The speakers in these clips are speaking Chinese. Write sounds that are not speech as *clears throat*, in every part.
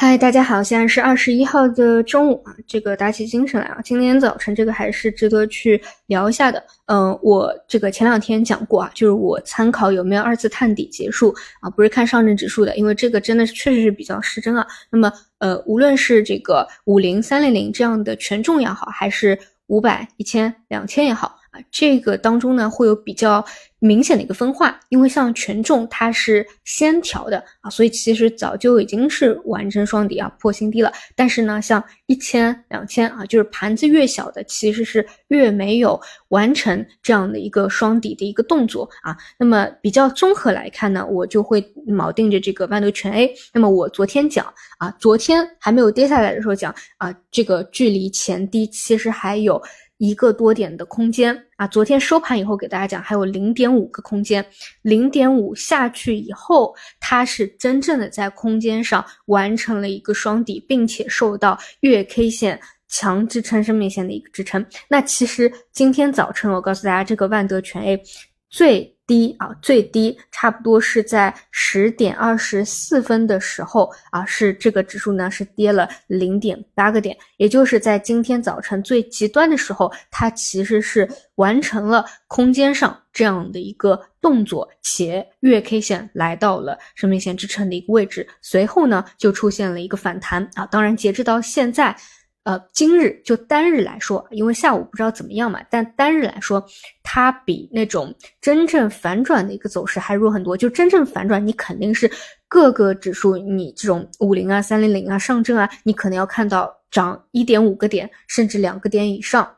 嗨，大家好，现在是二十一号的中午啊，这个打起精神来啊，今天早晨这个还是值得去聊一下的。嗯，我这个前两天讲过啊，就是我参考有没有二次探底结束啊，不是看上证指数的，因为这个真的是确实是比较失真啊。那么呃，无论是这个五零三零零这样的权重也好，还是五百、一千、两千也好。啊，这个当中呢会有比较明显的一个分化，因为像权重它是先调的啊，所以其实早就已经是完成双底啊破新低了。但是呢，像一千、两千啊，就是盘子越小的，其实是越没有完成这样的一个双底的一个动作啊。那么比较综合来看呢，我就会锚定着这个万德全 A。那么我昨天讲啊，昨天还没有跌下来的时候讲啊，这个距离前低其实还有。一个多点的空间啊，昨天收盘以后给大家讲，还有零点五个空间，零点五下去以后，它是真正的在空间上完成了一个双底，并且受到月 K 线强支撑生命线的一个支撑。那其实今天早晨我告诉大家，这个万德全 A 最。低啊，最低差不多是在十点二十四分的时候啊，是这个指数呢是跌了零点八个点，也就是在今天早晨最极端的时候，它其实是完成了空间上这样的一个动作，且月 K 线来到了生命线支撑的一个位置，随后呢就出现了一个反弹啊，当然截止到现在。呃，今日就单日来说，因为下午不知道怎么样嘛，但单日来说，它比那种真正反转的一个走势还弱很多。就真正反转，你肯定是各个指数，你这种五零啊、三零零啊、上证啊，你可能要看到涨一点五个点，甚至两个点以上。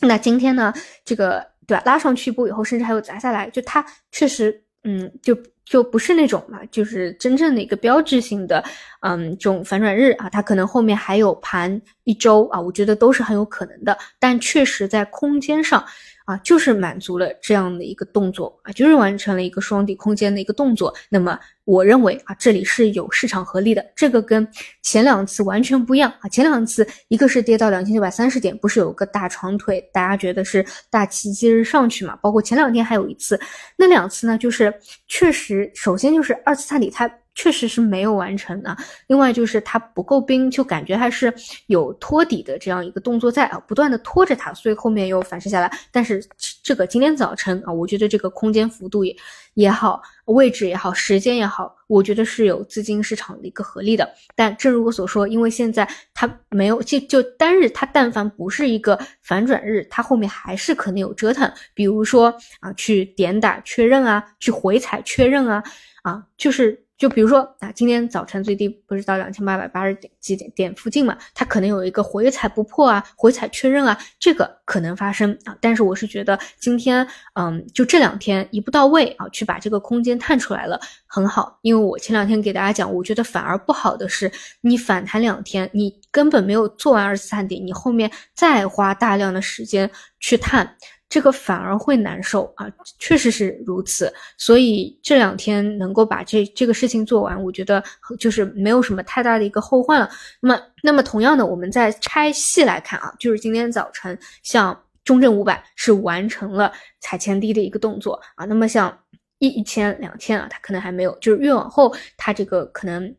那今天呢，这个对吧，拉上去一波以后，甚至还有砸下来，就它确实，嗯，就。就不是那种嘛，就是真正的一个标志性的，嗯，这种反转日啊，它可能后面还有盘一周啊，我觉得都是很有可能的。但确实在空间上。啊，就是满足了这样的一个动作啊，就是完成了一个双底空间的一个动作。那么我认为啊，这里是有市场合力的，这个跟前两次完全不一样啊。前两次一个是跌到两千九百三十点，不是有个大长腿，大家觉得是大奇迹日上去嘛？包括前两天还有一次，那两次呢，就是确实，首先就是二次探底它。确实是没有完成的，另外就是它不够冰，就感觉还是有托底的这样一个动作在啊，不断的拖着它，所以后面又反射下来。但是这个今天早晨啊，我觉得这个空间幅度也也好，位置也好，时间也好，我觉得是有资金市场的一个合力的。但正如我所说，因为现在它没有就就单日它但凡不是一个反转日，它后面还是可能有折腾，比如说啊去点打确认啊，去回踩确认啊，啊就是。就比如说啊，今天早晨最低不是到两千八百八十点几点点附近嘛？它可能有一个回踩不破啊，回踩确认啊，这个可能发生啊。但是我是觉得今天，嗯，就这两天一步到位啊，去把这个空间探出来了，很好。因为我前两天给大家讲，我觉得反而不好的是，你反弹两天，你根本没有做完二次探底，你后面再花大量的时间去探。这个反而会难受啊，确实是如此。所以这两天能够把这这个事情做完，我觉得就是没有什么太大的一个后患了。那么，那么同样的，我们再拆细来看啊，就是今天早晨，像中证五百是完成了踩前低的一个动作啊。那么像一一千、两千啊，它可能还没有，就是越往后，它这个可能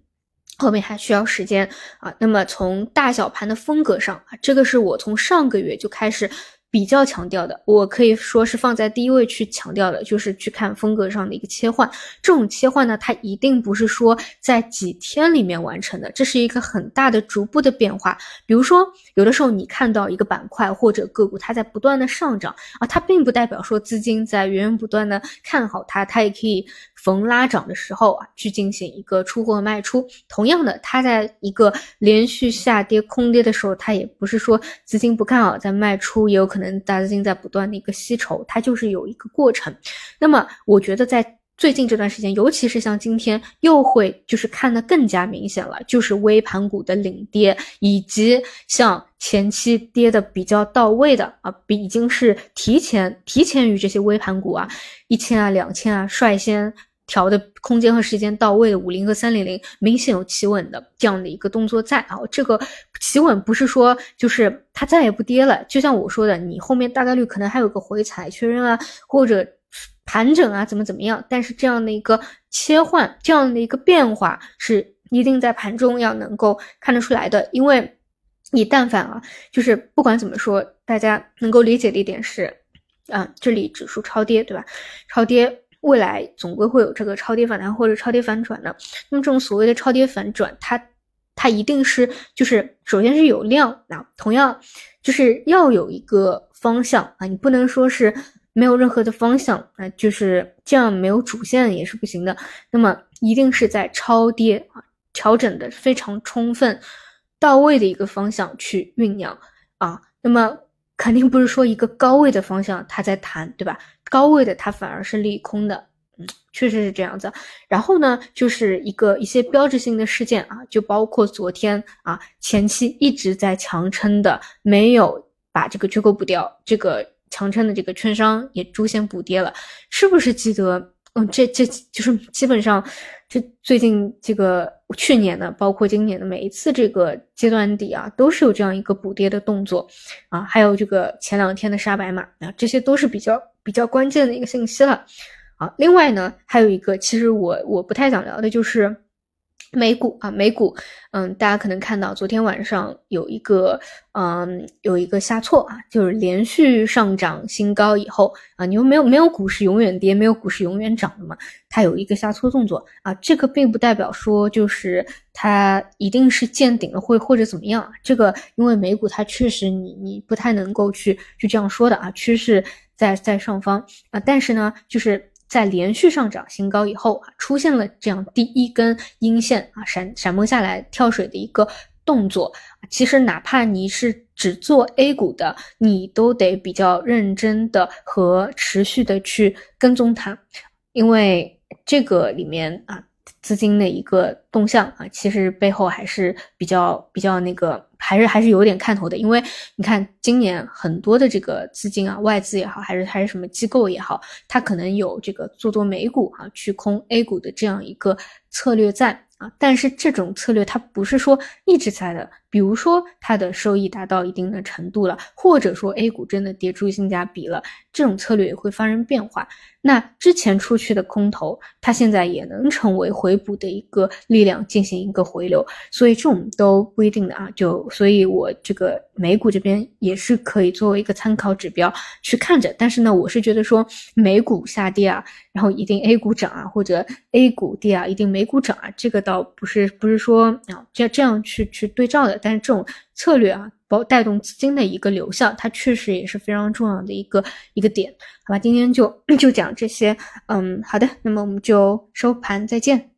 后面还需要时间啊。那么从大小盘的风格上啊，这个是我从上个月就开始。比较强调的，我可以说是放在第一位去强调的，就是去看风格上的一个切换。这种切换呢，它一定不是说在几天里面完成的，这是一个很大的逐步的变化。比如说，有的时候你看到一个板块或者个股，它在不断的上涨啊，它并不代表说资金在源源不断的看好它，它也可以。逢拉涨的时候啊，去进行一个出货卖出。同样的，它在一个连续下跌空跌的时候，它也不是说资金不看好在卖出，也有可能大资金在不断的一个吸筹，它就是有一个过程。那么，我觉得在最近这段时间，尤其是像今天，又会就是看得更加明显了，就是微盘股的领跌，以及像前期跌的比较到位的啊，比已经是提前提前于这些微盘股啊，一千啊、两千啊，率先。调的空间和时间到位的五零和三零零明显有企稳的这样的一个动作在啊，这个企稳不是说就是它再也不跌了，就像我说的，你后面大概率可能还有个回踩确认啊，或者盘整啊，怎么怎么样，但是这样的一个切换，这样的一个变化是。一定在盘中要能够看得出来的，因为你但凡啊，就是不管怎么说，大家能够理解的一点是，啊，这里指数超跌，对吧？超跌，未来总归会有这个超跌反弹或者超跌反转的。那么这种所谓的超跌反转，它它一定是就是首先是有量啊，同样就是要有一个方向啊，你不能说是。没有任何的方向啊，就是这样没有主线也是不行的。那么一定是在超跌啊，调整的非常充分到位的一个方向去酝酿啊。那么肯定不是说一个高位的方向它在弹，对吧？高位的它反而是利空的，嗯，确实是这样子。然后呢，就是一个一些标志性的事件啊，就包括昨天啊，前期一直在强撑的，没有把这个缺口补掉，这个。强撑的这个券商也出现补跌了，是不是记得？嗯，这这就是基本上，这最近这个去年的，包括今年的每一次这个阶段底啊，都是有这样一个补跌的动作啊。还有这个前两天的杀白马啊，这些都是比较比较关键的一个信息了啊。另外呢，还有一个，其实我我不太想聊的就是。美股啊，美股，嗯，大家可能看到昨天晚上有一个，嗯，有一个下挫啊，就是连续上涨新高以后啊，你又没有没有股市永远跌，没有股市永远涨的嘛，它有一个下挫动作啊，这个并不代表说就是它一定是见顶了会或者怎么样，这个因为美股它确实你你不太能够去去这样说的啊，趋势在在上方啊，但是呢，就是。在连续上涨新高以后啊，出现了这样第一根阴线啊，闪闪崩下来跳水的一个动作。其实哪怕你是只做 A 股的，你都得比较认真的和持续的去跟踪它，因为这个里面啊。资金的一个动向啊，其实背后还是比较比较那个，还是还是有点看头的。因为你看今年很多的这个资金啊，外资也好，还是还是什么机构也好，它可能有这个做多美股啊，去空 A 股的这样一个策略在啊。但是这种策略它不是说一直在的，比如说它的收益达到一定的程度了，或者说 A 股真的跌出性价比了，这种策略也会发生变化。那之前出去的空头，它现在也能成为回补的一个力量，进行一个回流，所以这种都不一定的啊。就所以，我这个美股这边也是可以作为一个参考指标去看着。但是呢，我是觉得说美股下跌啊，然后一定 A 股涨啊，或者 A 股跌啊，一定美股涨啊，这个倒不是不是说啊这这样去去对照的。但是这种策略啊。包带动资金的一个流向，它确实也是非常重要的一个一个点，好吧？今天就 *clears throat* 就讲这些，嗯，好的，那么我们就收盘再见。